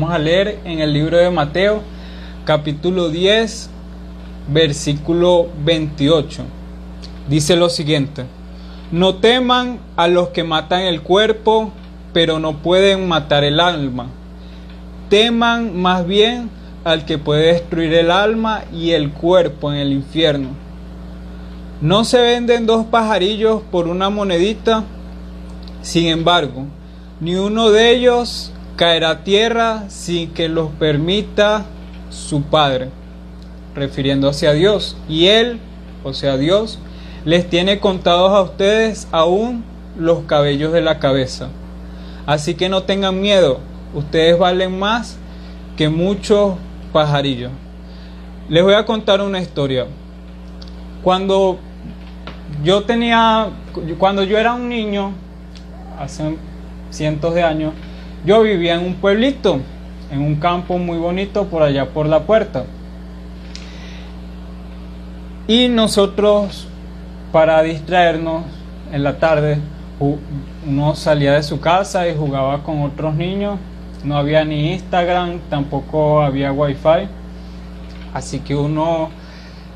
Vamos a leer en el libro de Mateo, capítulo 10, versículo 28. Dice lo siguiente, no teman a los que matan el cuerpo, pero no pueden matar el alma. Teman más bien al que puede destruir el alma y el cuerpo en el infierno. No se venden dos pajarillos por una monedita, sin embargo, ni uno de ellos caerá a tierra sin que los permita su Padre, refiriéndose a Dios. Y Él, o sea Dios, les tiene contados a ustedes aún los cabellos de la cabeza. Así que no tengan miedo, ustedes valen más que muchos pajarillos. Les voy a contar una historia. Cuando yo tenía, cuando yo era un niño, hace cientos de años, yo vivía en un pueblito, en un campo muy bonito por allá por la puerta. Y nosotros, para distraernos en la tarde, uno salía de su casa y jugaba con otros niños. No había ni Instagram, tampoco había wifi. Así que uno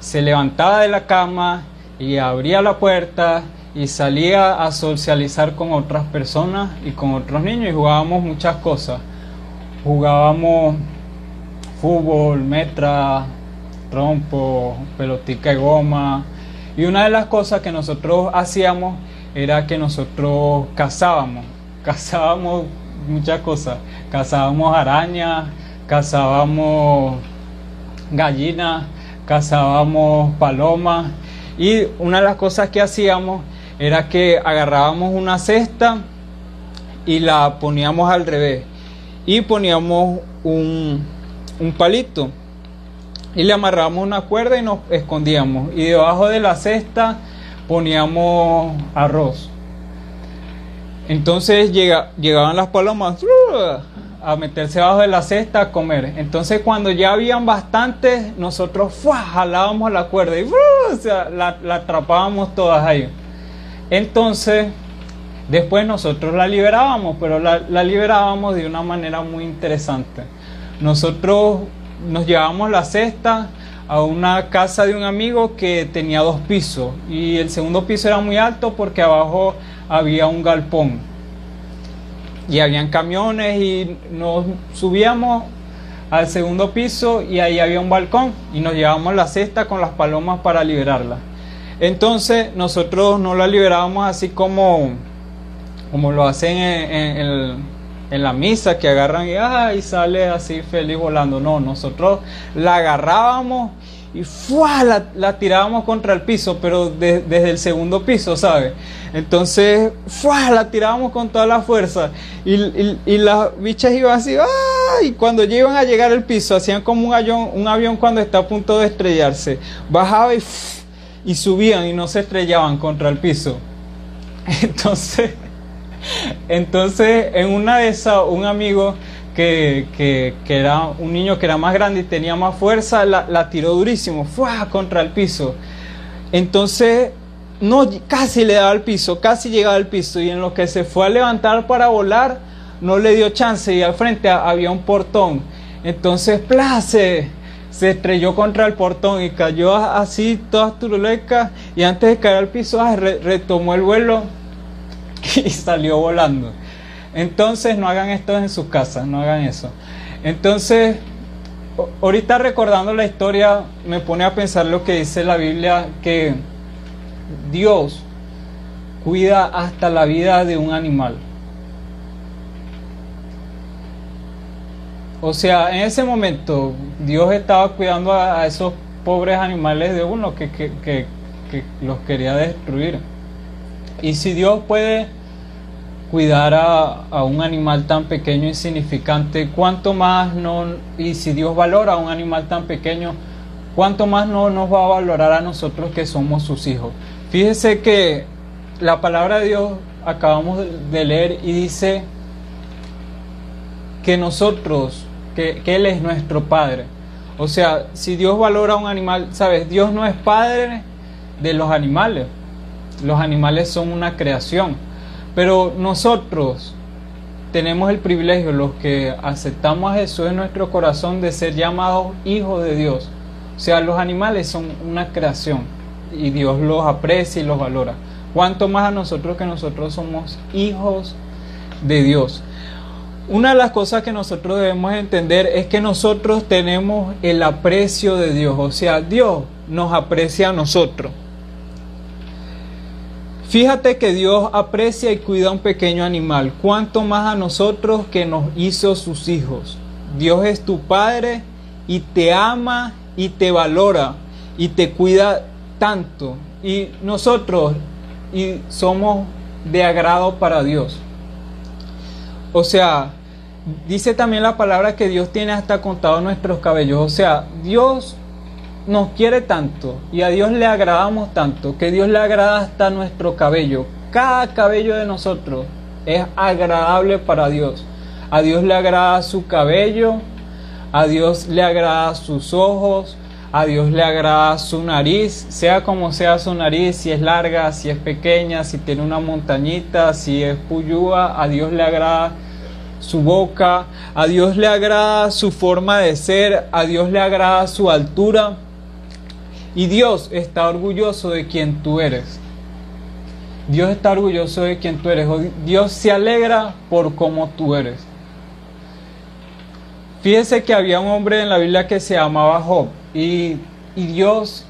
se levantaba de la cama y abría la puerta y salía a socializar con otras personas y con otros niños y jugábamos muchas cosas. Jugábamos fútbol, metra, trompo, pelotica de goma. Y una de las cosas que nosotros hacíamos era que nosotros cazábamos. Cazábamos muchas cosas. Cazábamos arañas, cazábamos gallinas, cazábamos palomas. Y una de las cosas que hacíamos era que agarrábamos una cesta y la poníamos al revés y poníamos un, palito y le amarrábamos una cuerda y nos escondíamos y debajo de la cesta poníamos arroz. Entonces llegaban las palomas a meterse debajo de la cesta a comer. Entonces cuando ya habían bastantes, nosotros jalábamos la cuerda y la, la atrapábamos todas ahí. Entonces, después nosotros la liberábamos, pero la, liberábamos de una manera muy interesante. Nosotros nos llevábamos la cesta a una casa de un amigo que tenía dos pisos y el segundo piso era muy alto porque abajo había un galpón y habían camiones y nos subíamos al segundo piso y ahí había un balcón y nos llevábamos la cesta con las palomas para liberarla. Entonces nosotros no la liberábamos así como, como lo hacen en, la misa, que agarran y, y sale así feliz volando. No, nosotros la agarrábamos y La, la, tirábamos contra el piso, pero desde el segundo piso, ¿sabes? Entonces, ¡fua! la tirábamos con toda la fuerza y, y, las bichas iban así, y cuando ya iban a llegar al piso, hacían como un avión, un avión cuando está a punto de estrellarse, bajaba y y subían y no se estrellaban contra el piso. Entonces, entonces en una de esas, un amigo que, que, era un niño que era más grande y tenía más fuerza, la, tiró durísimo, fue contra el piso. Entonces, no, casi le daba al piso, casi llegaba al piso y en lo que se fue a levantar para volar, no le dio chance y al frente había un portón. Entonces, place se estrelló contra el portón y cayó así toda turuleca y antes de caer al piso ah, retomó el vuelo y salió volando. Entonces no hagan esto en sus casas, no hagan eso. Entonces, ahorita recordando la historia me pone a pensar lo que dice la Biblia, que Dios cuida hasta la vida de un animal. O sea, en ese momento Dios estaba cuidando a, esos pobres animales de uno que, que, los quería destruir. Y si Dios puede cuidar a, un animal tan pequeño, insignificante, ¿cuánto más no? Y si Dios valora a un animal tan pequeño, ¿cuánto más no nos va a valorar a nosotros que somos sus hijos? Fíjese que la palabra de Dios acabamos de leer y dice que nosotros que, Él es nuestro Padre. O sea, si Dios valora a un animal, sabes, Dios no es Padre de los animales. Los animales son una creación. Pero nosotros, tenemos el privilegio, los que aceptamos a Jesús en nuestro corazón, de ser llamados hijos de Dios. O sea, los animales son una creación y Dios los aprecia y los valora. Cuanto más a nosotros que nosotros somos hijos de Dios. Una de las cosas que nosotros debemos entender es que nosotros tenemos el aprecio de Dios, o sea, Dios nos aprecia a nosotros. Fíjate que Dios aprecia y cuida a un pequeño animal, cuanto más a nosotros que nos hizo sus hijos. Dios es tu Padre y te ama y te valora y te cuida tanto. Y nosotros y somos de agrado para Dios. O sea, dice también la palabra que Dios tiene hasta contado nuestros cabellos. O sea, Dios nos quiere tanto y a Dios le agradamos tanto que Dios le agrada hasta nuestro cabello. Cada cabello de nosotros es agradable para Dios. A Dios le agrada su cabello, a Dios le agrada sus ojos, a Dios le agrada su nariz, sea como sea su nariz, si es larga, si es pequeña, si tiene una montañita, si es puyúa, a Dios le agrada su boca, a Dios le agrada su forma de ser, a Dios le agrada su altura. Y Dios está orgulloso de quien tú eres. Dios está orgulloso de quien tú eres. Dios se alegra por cómo tú eres. Fíjese que había un hombre en la Biblia que se llamaba Job. Y, Dios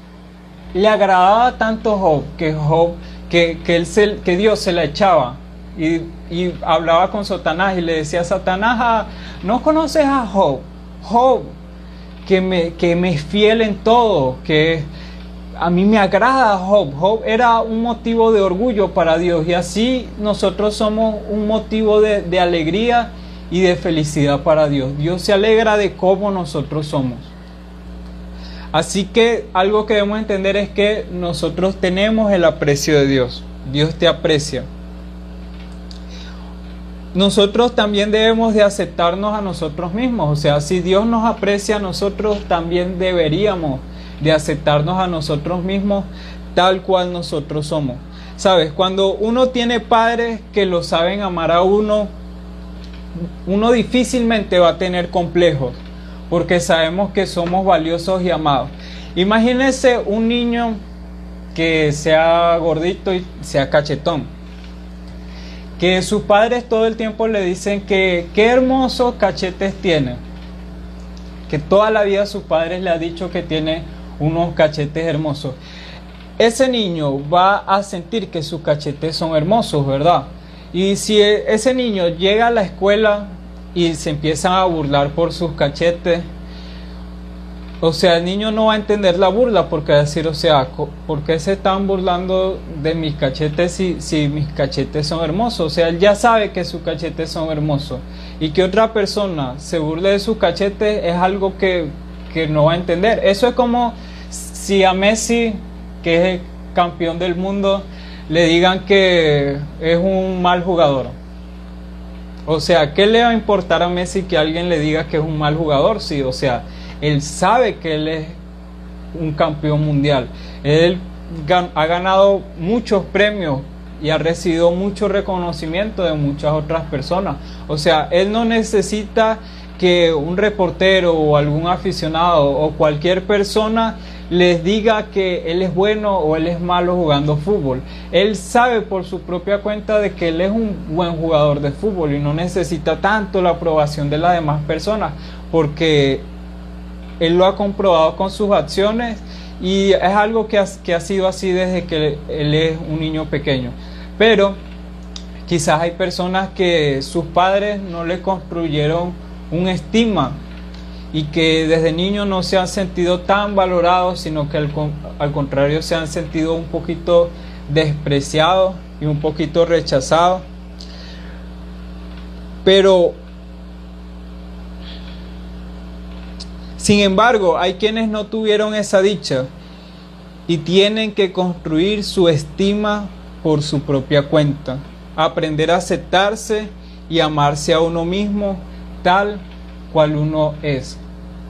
le agradaba tanto Job que Job, que, él que Dios se la echaba. Y, y, hablaba con Satanás y le decía Satanás, ah, ¿no conoces a Job? Job que me, que me es fiel en todo, que a mí me agrada Job. Job era un motivo de orgullo para Dios y así nosotros somos un motivo de, de alegría y de felicidad para Dios. Dios se alegra de cómo nosotros somos. Así que algo que debemos entender es que nosotros tenemos el aprecio de Dios. Dios te aprecia nosotros también debemos de aceptarnos a nosotros mismos. O sea, si Dios nos aprecia a nosotros, también deberíamos de aceptarnos a nosotros mismos tal cual nosotros somos. Sabes, cuando uno tiene padres que lo saben amar a uno, uno difícilmente va a tener complejos, porque sabemos que somos valiosos y amados. Imagínese un niño que sea gordito y sea cachetón que sus padres todo el tiempo le dicen que qué hermosos cachetes tiene. Que toda la vida sus padres le ha dicho que tiene unos cachetes hermosos. Ese niño va a sentir que sus cachetes son hermosos, ¿verdad? Y si e, ese niño llega a la escuela y se empiezan a burlar por sus cachetes, o sea, el niño no va a entender la burla porque va a decir, o sea, ¿por qué se están burlando de mis cachetes si, si mis cachetes son hermosos? O sea, él ya sabe que sus cachetes son hermosos. Y que otra persona se burle de sus cachetes es algo que, que no va a entender. Eso es como si a Messi, que es el campeón del mundo, le digan que es un mal jugador. O sea, ¿qué le va a importar a Messi que alguien le diga que es un mal jugador? Sí, o sea, él sabe que él es un campeón mundial. Él ha ganado muchos premios y ha recibido mucho reconocimiento de muchas otras personas. O sea, él no necesita que un reportero o algún aficionado o cualquier persona les diga que él es bueno o él es malo jugando fútbol. Él sabe por su propia cuenta de que él es un buen jugador de fútbol y no necesita tanto la aprobación de las demás personas porque él lo ha comprobado con sus acciones y es algo que ha, sido así desde que él es un niño pequeño. Pero quizás hay personas que sus padres no le construyeron un estima y que desde niño no se han sentido tan valorados, sino que al, al contrario se han sentido un poquito despreciados y un poquito rechazados. Pero Sin embargo, hay quienes no tuvieron esa dicha y tienen que construir su estima por su propia cuenta, aprender a aceptarse y amarse a uno mismo tal cual uno es.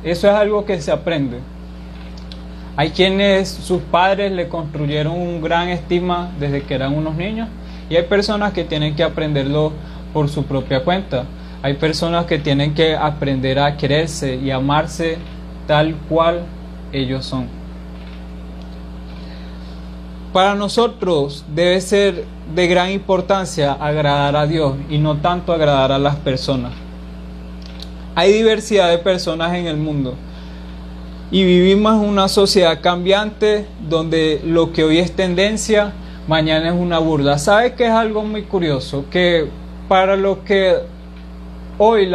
Eso es algo que se aprende. Hay quienes sus padres le construyeron un gran estima desde que eran unos niños y hay personas que tienen que aprenderlo por su propia cuenta. Hay personas que tienen que aprender a quererse y amarse tal cual ellos son. Para nosotros debe ser de gran importancia agradar a Dios y no tanto agradar a las personas. Hay diversidad de personas en el mundo y vivimos en una sociedad cambiante donde lo que hoy es tendencia, mañana es una burla. ¿Sabe que es algo muy curioso? Que para lo que hoy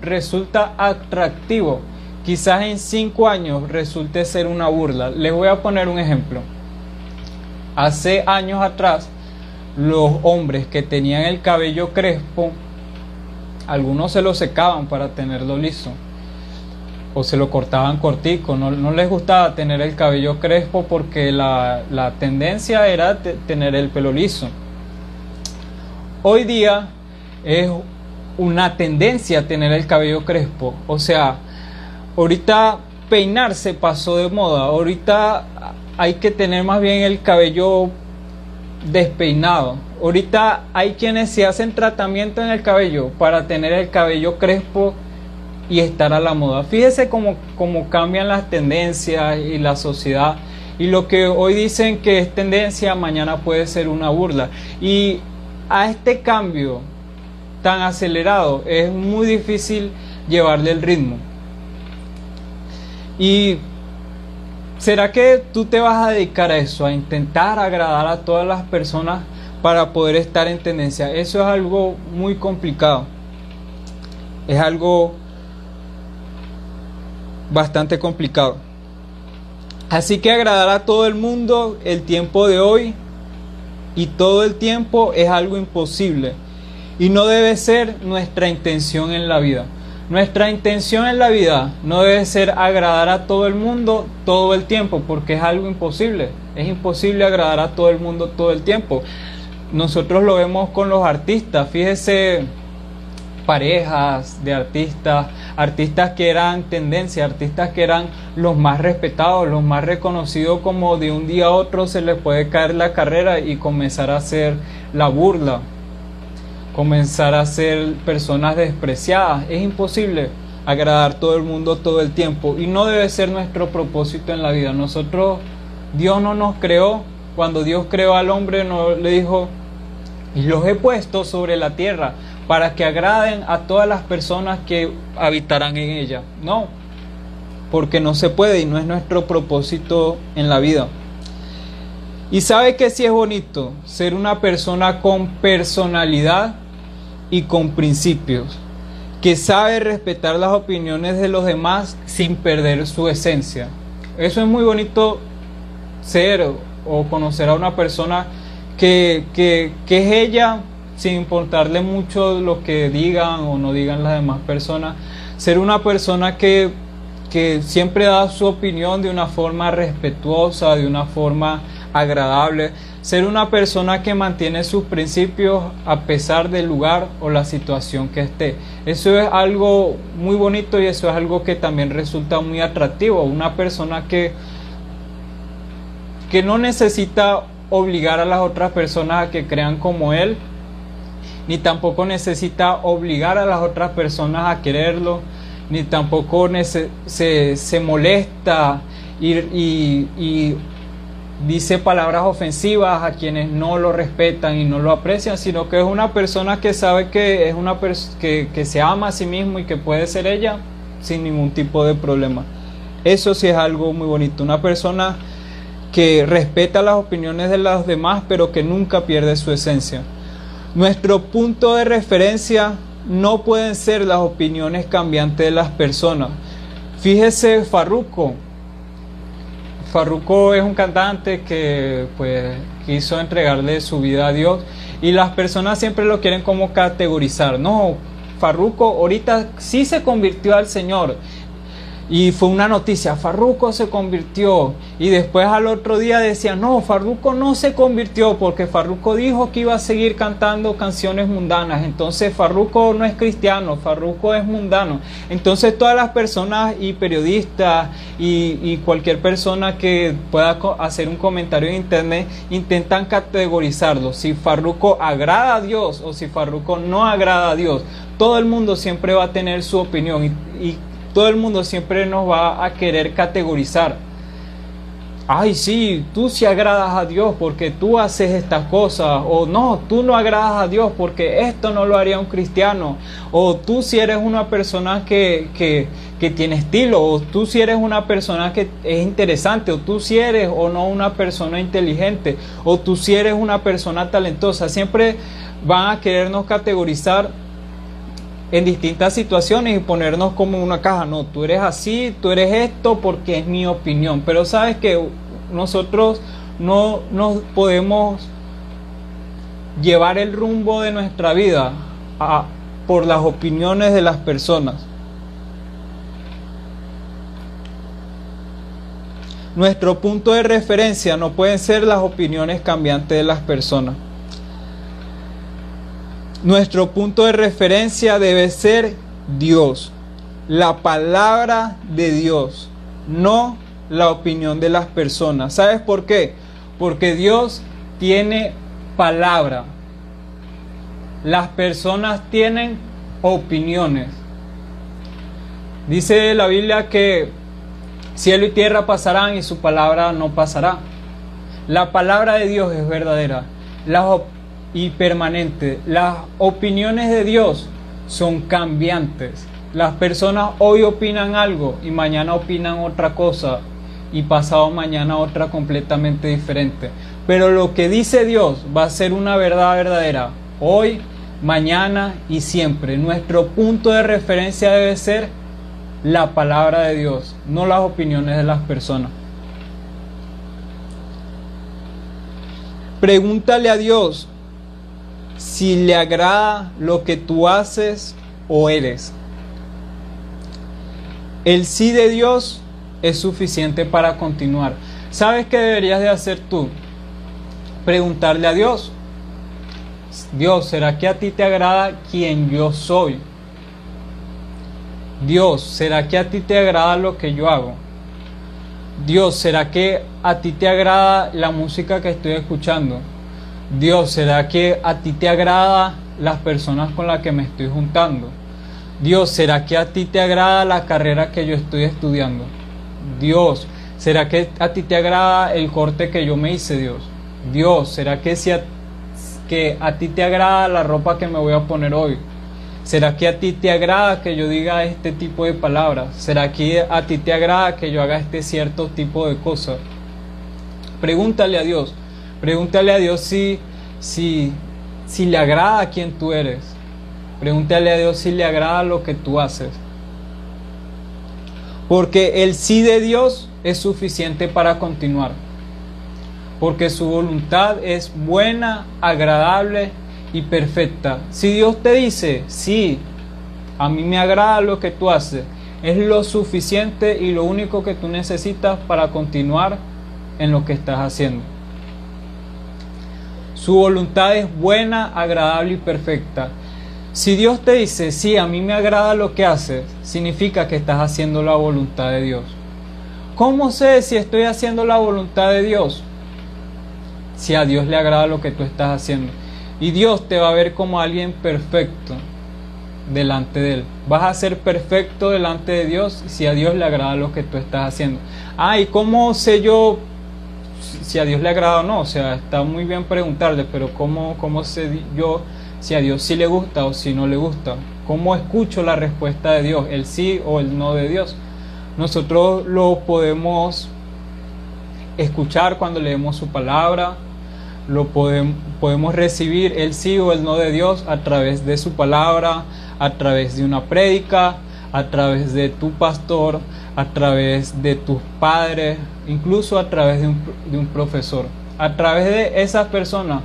resulta atractivo, quizás en cinco años resulte ser una burla. Les voy a poner un ejemplo. Hace años atrás, los hombres que tenían el cabello crespo, algunos se lo secaban para tenerlo liso o se lo cortaban cortico, no, les gustaba tener el cabello crespo porque la, la tendencia era tener el pelo liso. Hoy día es una tendencia tener el cabello crespo, o sea, ahorita peinarse pasó de moda, ahorita hay que tener más bien el cabello despeinado. Ahorita hay quienes se hacen tratamiento en el cabello para tener el cabello crespo y estar a la moda. Fíjese cómo, cómo cambian las tendencias y la sociedad. Y lo que hoy dicen que es tendencia, mañana puede ser una burla. Y a este cambio tan acelerado es muy difícil llevarle el ritmo. Y ¿será que tú te vas a dedicar a eso, a intentar agradar a todas las personas para poder estar en tendencia? Eso es algo muy complicado. Es algo bastante complicado. Así que agradar a todo el mundo el tiempo de hoy y todo el tiempo es algo imposible y no debe ser nuestra intención en la vida. Nuestra intención en la vida no debe ser agradar a todo el mundo todo el tiempo porque es algo imposible. Es imposible agradar a todo el mundo todo el tiempo. Nosotros lo vemos con los artistas. Fíjese parejas de artistas, artistas que eran tendencia, artistas que eran los más respetados, los más reconocidos, como de un día a otro se les puede caer la carrera y comenzar a hacer la burla, comenzar a ser personas despreciadas. Es imposible agradar todo el mundo todo el tiempo y no debe ser nuestro propósito en la vida. Nosotros, Dios no nos creó, cuando Dios creó al hombre, no le dijo, y los he puesto sobre la tierra para que agraden a todas las personas que habitarán en ella. No, porque no se puede y no es nuestro propósito en la vida. Y sabe que si es bonito ser una persona con personalidad y con principios, que sabe respetar las opiniones de los demás sin perder su esencia. Eso es muy bonito ser o conocer a una persona que, que, que es ella sin importarle mucho lo que digan o no digan las demás personas, ser una persona que, que siempre da su opinión de una forma respetuosa, de una forma agradable, ser una persona que mantiene sus principios a pesar del lugar o la situación que esté. Eso es algo muy bonito y eso es algo que también resulta muy atractivo. Una persona que, que no necesita obligar a las otras personas a que crean como él, ni tampoco necesita obligar a las otras personas a quererlo, ni tampoco se, se, molesta y, y, dice palabras ofensivas a quienes no lo respetan y no lo aprecian, sino que es una persona que sabe que es una que, que se ama a sí mismo y que puede ser ella sin ningún tipo de problema. Eso sí es algo muy bonito. Una persona que respeta las opiniones de los demás, pero que nunca pierde su esencia. Nuestro punto de referencia no pueden ser las opiniones cambiantes de las personas. Fíjese Farruko. Farruko es un cantante que pues quiso entregarle su vida a Dios y las personas siempre lo quieren como categorizar. No, Farruko ahorita sí se convirtió al Señor Y fue una noticia, Farruco se convirtió. Y después al otro día decía, no, Farruco no se convirtió porque Farruco dijo que iba a seguir cantando canciones mundanas. Entonces Farruco no es cristiano, Farruco es mundano. Entonces todas las personas y periodistas y, cualquier persona que pueda hacer un comentario en internet intentan categorizarlo. Si Farruco agrada a Dios o si Farruco no agrada a Dios. Todo el mundo siempre va a tener su opinión y todo el mundo siempre nos va a querer categorizar. Ay, sí, tú sí agradas a Dios porque tú haces estas cosas. O no, tú no agradas a Dios porque esto no lo haría un cristiano. O tú si eres una persona que, que, que tiene estilo. O tú si eres una persona que es interesante. O tú si eres o no una persona inteligente. O tú si eres una persona talentosa. Siempre van a querernos categorizar en distintas situaciones y ponernos como una caja. No, tú eres así, tú eres esto porque es mi opinión. Pero sabes que nosotros no nos podemos llevar el rumbo de nuestra vida a, por las opiniones de las personas. Nuestro punto de referencia no pueden ser las opiniones cambiantes de las personas. Nuestro punto de referencia debe ser Dios, la palabra de Dios, no la opinión de las personas. ¿Sabes por qué? Porque Dios tiene palabra. Las personas tienen opiniones. Dice la Biblia que cielo y tierra pasarán y su palabra no pasará. La palabra de Dios es verdadera. Las y permanente. Las opiniones de Dios son cambiantes. Las personas hoy opinan algo y mañana opinan otra cosa y pasado mañana otra completamente diferente. Pero lo que dice Dios va a ser una verdad verdadera hoy, mañana y siempre. Nuestro punto de referencia debe ser la palabra de Dios, no las opiniones de las personas. Pregúntale a Dios si le agrada lo que tú haces o eres. El sí de Dios es suficiente para continuar. ¿Sabes qué deberías de hacer tú? Preguntarle a Dios. Dios, ¿será que a ti te agrada quien yo soy? Dios, ¿será que a ti te agrada lo que yo hago? Dios, ¿será que a ti te agrada la música que estoy escuchando? Dios, ¿será que a ti te agrada las personas con las que me estoy juntando? Dios, ¿será que a ti te agrada la carrera que yo estoy estudiando? Dios, ¿será que a ti te agrada el corte que yo me hice, Dios? Dios, ¿será que, si a, que a ti te agrada la ropa que me voy a poner hoy? ¿Será que a ti te agrada que yo diga este tipo de palabras? ¿Será que a ti te agrada que yo haga este cierto tipo de cosas? Pregúntale a Dios. Pregúntale a Dios si, si, si le agrada a quien tú eres. Pregúntale a Dios si le agrada lo que tú haces. Porque el sí de Dios es suficiente para continuar. Porque su voluntad es buena, agradable y perfecta. Si Dios te dice, sí, a mí me agrada lo que tú haces, es lo suficiente y lo único que tú necesitas para continuar en lo que estás haciendo. Su voluntad es buena, agradable y perfecta. Si Dios te dice, sí, a mí me agrada lo que haces, significa que estás haciendo la voluntad de Dios. ¿Cómo sé si estoy haciendo la voluntad de Dios? Si a Dios le agrada lo que tú estás haciendo. Y Dios te va a ver como alguien perfecto delante de Él. Vas a ser perfecto delante de Dios si a Dios le agrada lo que tú estás haciendo. Ah, ¿y cómo sé yo si a Dios le agrada o no. O sea, está muy bien preguntarle, pero ¿cómo, cómo sé yo si a Dios sí le gusta o si no le gusta? ¿Cómo escucho la respuesta de Dios, el sí o el no de Dios? Nosotros lo podemos escuchar cuando leemos su palabra, lo podemos, podemos recibir el sí o el no de Dios a través de su palabra, a través de una prédica, a través de tu pastor, a través de tus padres, incluso a través de un, profesor. A través de esas personas,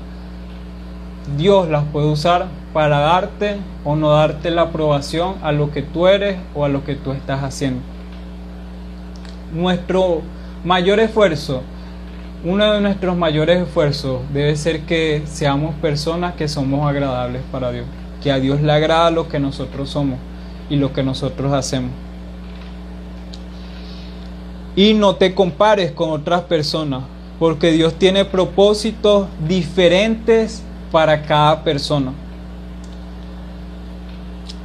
Dios las puede usar para darte o no darte la aprobación a lo que tú eres o a lo que tú estás haciendo. nuestro mayor esfuerzo, uno de nuestros mayores esfuerzos debe ser que seamos personas que somos agradables para Dios, que a Dios le agrada lo que nosotros somos y lo que nosotros hacemos. Y no te compares con otras personas, porque Dios tiene propósitos diferentes para cada persona.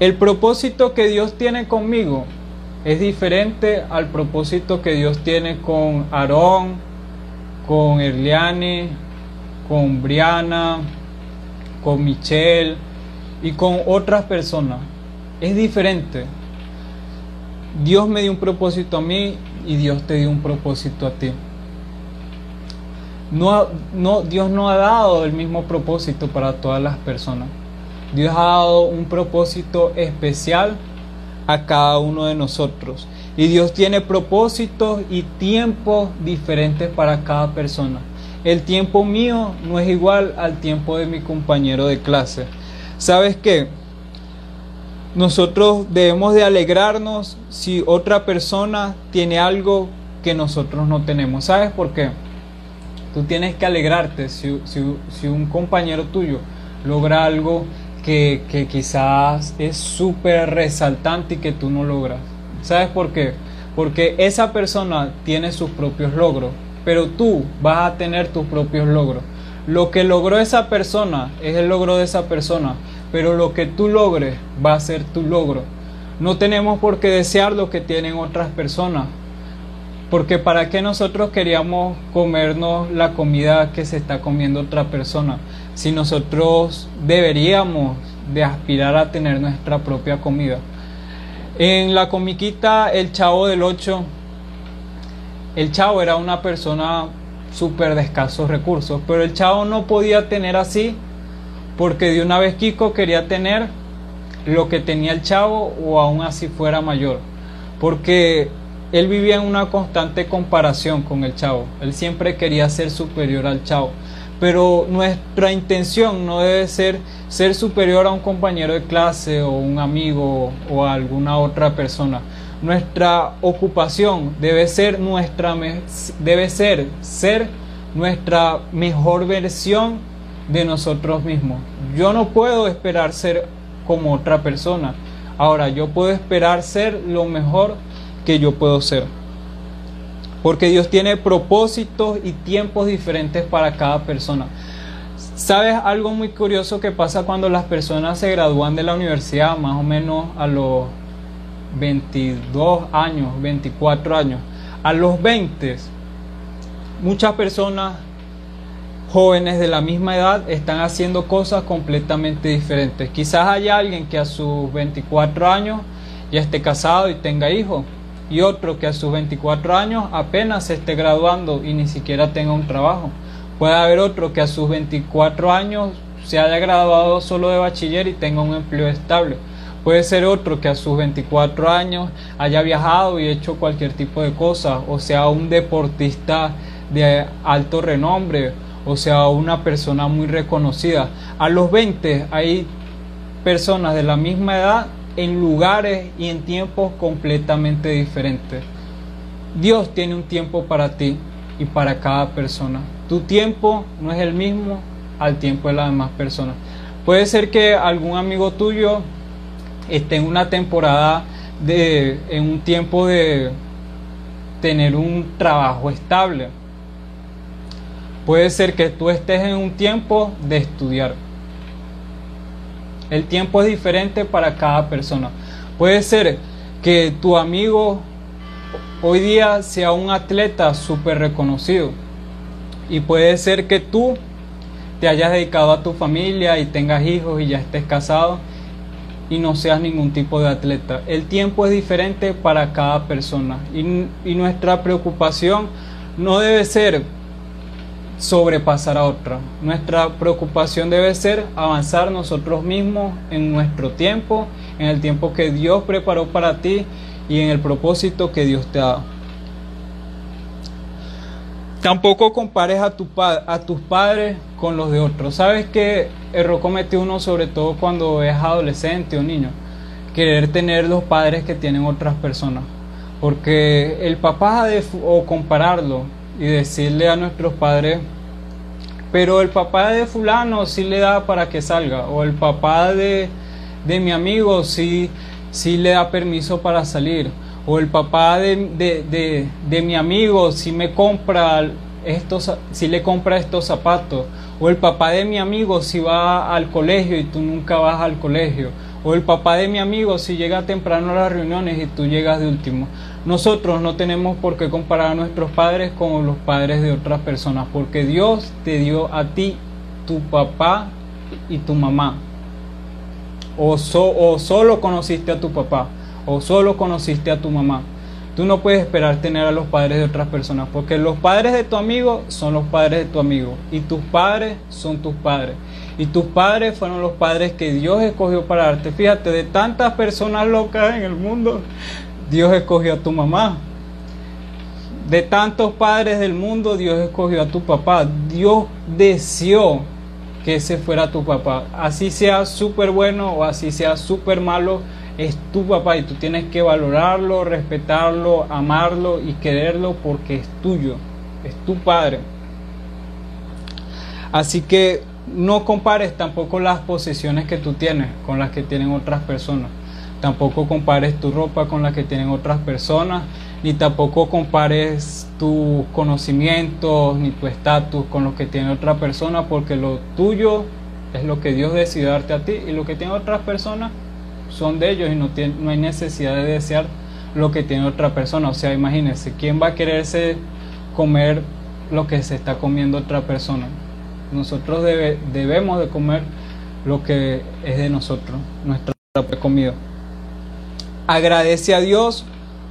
El propósito que Dios tiene conmigo es diferente al propósito que Dios tiene con Aarón, con Erliane, con Briana, con Michelle y con otras personas. Es diferente. Dios me dio un propósito a mí y Dios te dio un propósito a ti. No, no, Dios no ha dado el mismo propósito para todas las personas. Dios ha dado un propósito especial a cada uno de nosotros. Y Dios tiene propósitos y tiempos diferentes para cada persona. El tiempo mío no es igual al tiempo de mi compañero de clase. ¿Sabes qué? Nosotros debemos de alegrarnos si otra persona tiene algo que nosotros no tenemos. ¿Sabes por qué? Tú tienes que alegrarte si, si un compañero tuyo logra algo que, quizás es súper resaltante y que tú no logras. ¿Sabes por qué? Porque esa persona tiene sus propios logros, pero tú vas a tener tus propios logros. Lo que logró esa persona es el logro de esa persona, pero lo que tú logres va a ser tu logro. No tenemos por qué desear lo que tienen otras personas, porque para qué nosotros queríamos comernos la comida que se está comiendo otra persona si nosotros deberíamos de aspirar a tener nuestra propia comida. En la comiquita El Chavo del 8, el Chavo era una persona súper de escasos recursos, pero el Chavo no podía tener así porque de una vez Kiko quería tener lo que tenía el Chavo o aún así fuera mayor, porque él vivía en una constante comparación con el Chavo, él siempre quería ser superior al Chavo pero nuestra intención no debe ser ser superior a un compañero de clase o un amigo o a alguna otra persona. Nuestra ocupación debe ser nuestra debe ser ser nuestra mejor versión de nosotros mismos. Yo no puedo esperar ser como otra persona. Ahora, yo puedo esperar ser lo mejor que yo puedo ser. Porque Dios tiene propósitos y tiempos diferentes para cada persona. ¿Sabes algo muy curioso que pasa cuando las personas se gradúan de la universidad, más o menos a los 22 años, 24 años? A los 20, muchas personas jóvenes de la misma edad están haciendo cosas completamente diferentes. Quizás haya alguien que a sus 24 años ya esté casado y tenga hijos y otro que a sus 24 años apenas se esté graduando y ni siquiera tenga un trabajo. Puede haber otro que a sus 24 años se haya graduado solo de bachiller y tenga un empleo estable. Puede ser otro que a sus 24 años haya viajado y hecho cualquier tipo de cosa, o sea, un deportista de alto renombre, o sea, una persona muy reconocida. A los 20 hay personas de la misma edad en lugares y en tiempos completamente diferentes. Dios tiene un tiempo para ti y para cada persona. Tu tiempo no es el mismo al tiempo de las demás personas. Puede ser que algún amigo tuyo esté en una temporada de en un tiempo de tener un trabajo estable. Puede ser que tú estés en un tiempo de estudiar. El tiempo es diferente para cada persona. Puede ser que tu amigo hoy día sea un atleta súper reconocido. Y puede ser que tú te hayas dedicado a tu familia y tengas hijos y ya estés casado y no seas ningún tipo de atleta. El tiempo es diferente para cada persona y, y nuestra preocupación no debe ser sobrepasar a otra. Nuestra preocupación debe ser avanzar nosotros mismos en nuestro tiempo, en el tiempo que Dios preparó para ti y en el propósito que Dios te ha dado. Tampoco compares a, tu a tus padres con los de otros. ¿Sabes que error comete uno sobre todo cuando es adolescente o niño? Querer tener los padres que tienen otras personas. Porque el papá de, o compararlo y decirle a nuestros padres, pero el papá de fulano sí le da para que salga, o el papá de, de mi amigo sí, sí le da permiso para salir, o el papá de, de, de, mi amigo si me compra estos, si le compra estos zapatos, o el papá de mi amigo si va al colegio y tú nunca vas al colegio, o el papá de mi amigo si llega temprano a las reuniones y tú llegas de último. Nosotros no tenemos por qué comparar a nuestros padres con los padres de otras personas, porque Dios te dio a ti tu papá y tu mamá. O, o solo conociste a tu papá o solo conociste a tu mamá. Tú no puedes esperar tener a los padres de otras personas, porque los padres de tu amigo son los padres de tu amigo, y tus padres son tus padres. Y tus padres fueron los padres que Dios escogió para darte. Fíjate, de tantas personas locas en el mundo, Dios escogió a tu mamá. De tantos padres del mundo, Dios escogió a tu papá. Dios deseó que ese fuera tu papá. Así sea súper bueno o así sea súper malo, es tu papá y tú tienes que valorarlo, respetarlo, amarlo y quererlo porque es tuyo, es tu padre. Así que no compares tampoco las posesiones que tú tienes con las que tienen otras personas. Tampoco compares tu ropa con la que tienen otras personas, ni tampoco compares tus conocimientos ni tu estatus con lo que tiene otra persona, porque lo tuyo es lo que Dios decidió darte a ti y lo que tiene otras personas son de ellos y no, tiene, no hay necesidad de desear lo que tiene otra persona. O sea, imagínense, ¿quién va a quererse comer lo que se está comiendo otra persona? Nosotros debemos de comer lo que es de nosotros, nuestra propia comida. Agradece a Dios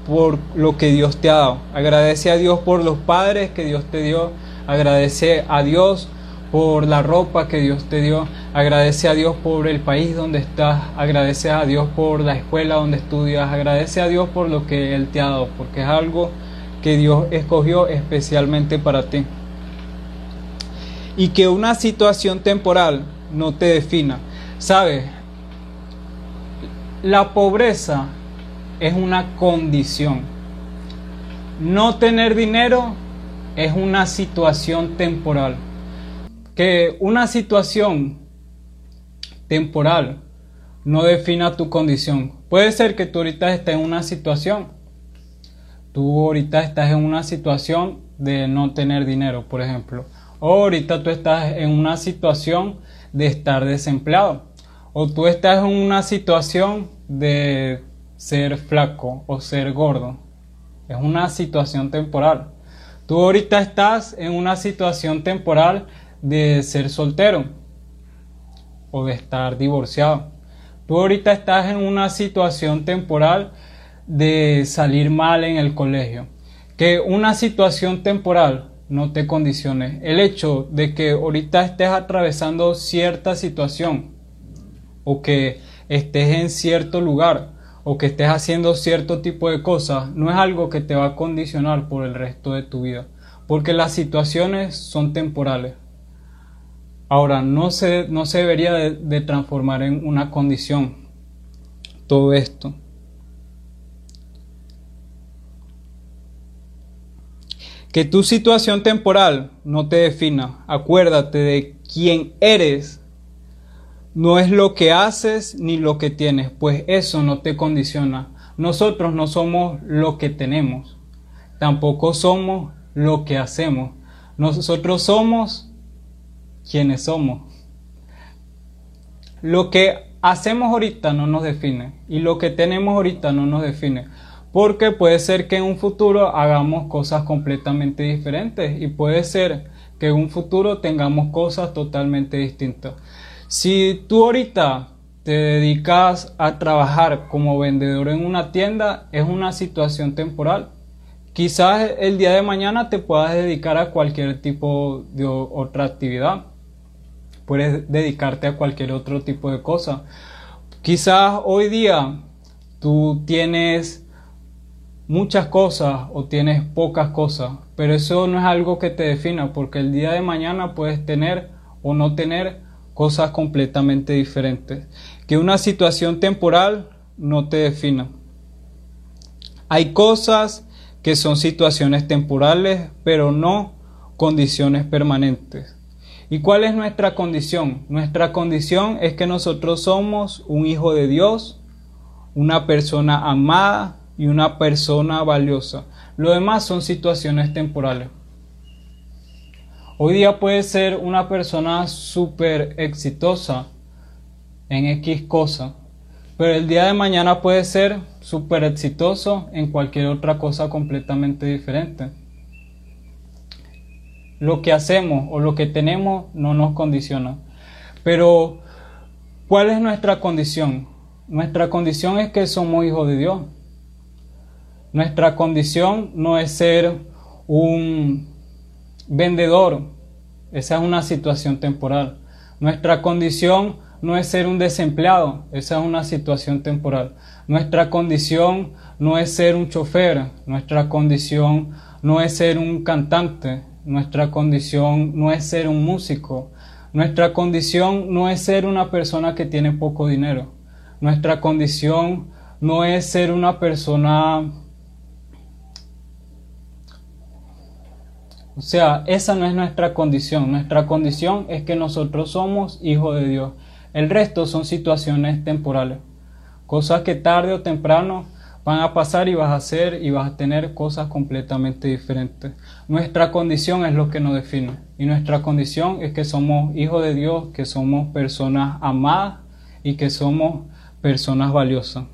por lo que Dios te ha dado. Agradece a Dios por los padres que Dios te dio. Agradece a Dios por la ropa que Dios te dio, agradece a Dios por el país donde estás, agradece a Dios por la escuela donde estudias, agradece a Dios por lo que Él te ha dado, porque es algo que Dios escogió especialmente para ti. Y que una situación temporal no te defina. ¿Sabes? La pobreza es una condición. No tener dinero es una situación temporal que una situación temporal no defina tu condición. Puede ser que tú ahorita estés en una situación, tú ahorita estás en una situación de no tener dinero, por ejemplo, o ahorita tú estás en una situación de estar desempleado, o tú estás en una situación de ser flaco o ser gordo. Es una situación temporal. Tú ahorita estás en una situación temporal de ser soltero o de estar divorciado. Tú ahorita estás en una situación temporal de salir mal en el colegio. Que una situación temporal no te condicione. El hecho de que ahorita estés atravesando cierta situación o que estés en cierto lugar o que estés haciendo cierto tipo de cosas no es algo que te va a condicionar por el resto de tu vida. Porque las situaciones son temporales. Ahora, no se, no se debería de, transformar en una condición todo esto. Que tu situación temporal no te defina. Acuérdate de quién eres. No es lo que haces ni lo que tienes, pues eso no te condiciona. Nosotros no somos lo que tenemos. Tampoco somos lo que hacemos. Nosotros somos quiénes somos. Lo que hacemos ahorita no nos define y lo que tenemos ahorita no nos define. Porque puede ser que en un futuro hagamos cosas completamente diferentes y puede ser que en un futuro tengamos cosas totalmente distintas. Si tú ahorita te dedicas a trabajar como vendedor en una tienda, es una situación temporal. Quizás el día de mañana te puedas dedicar a cualquier tipo de otra actividad puedes dedicarte a cualquier otro tipo de cosa. Quizás hoy día tú tienes muchas cosas o tienes pocas cosas, pero eso no es algo que te defina porque el día de mañana puedes tener o no tener cosas completamente diferentes. Que una situación temporal no te defina. Hay cosas que son situaciones temporales, pero no condiciones permanentes. ¿Y cuál es nuestra condición? Nuestra condición es que nosotros somos un hijo de Dios, una persona amada y una persona valiosa. Lo demás son situaciones temporales. Hoy día puede ser una persona súper exitosa en X cosa, pero el día de mañana puede ser súper exitoso en cualquier otra cosa completamente diferente. Lo que hacemos o lo que tenemos no nos condiciona. Pero, ¿cuál es nuestra condición? Nuestra condición es que somos hijos de Dios. Nuestra condición no es ser un vendedor. Esa es una situación temporal. Nuestra condición no es ser un desempleado. Esa es una situación temporal. Nuestra condición no es ser un chofer. Nuestra condición no es ser un cantante. Nuestra condición no es ser un músico. Nuestra condición no es ser una persona que tiene poco dinero. Nuestra condición no es ser una persona O sea, esa no es nuestra condición. Nuestra condición es que nosotros somos hijos de Dios. El resto son situaciones temporales. Cosas que tarde o temprano van a pasar y vas a hacer y vas a tener cosas completamente diferentes. Nuestra condición es lo que nos define. Y nuestra condición es que somos hijos de Dios, que somos personas amadas y que somos personas valiosas.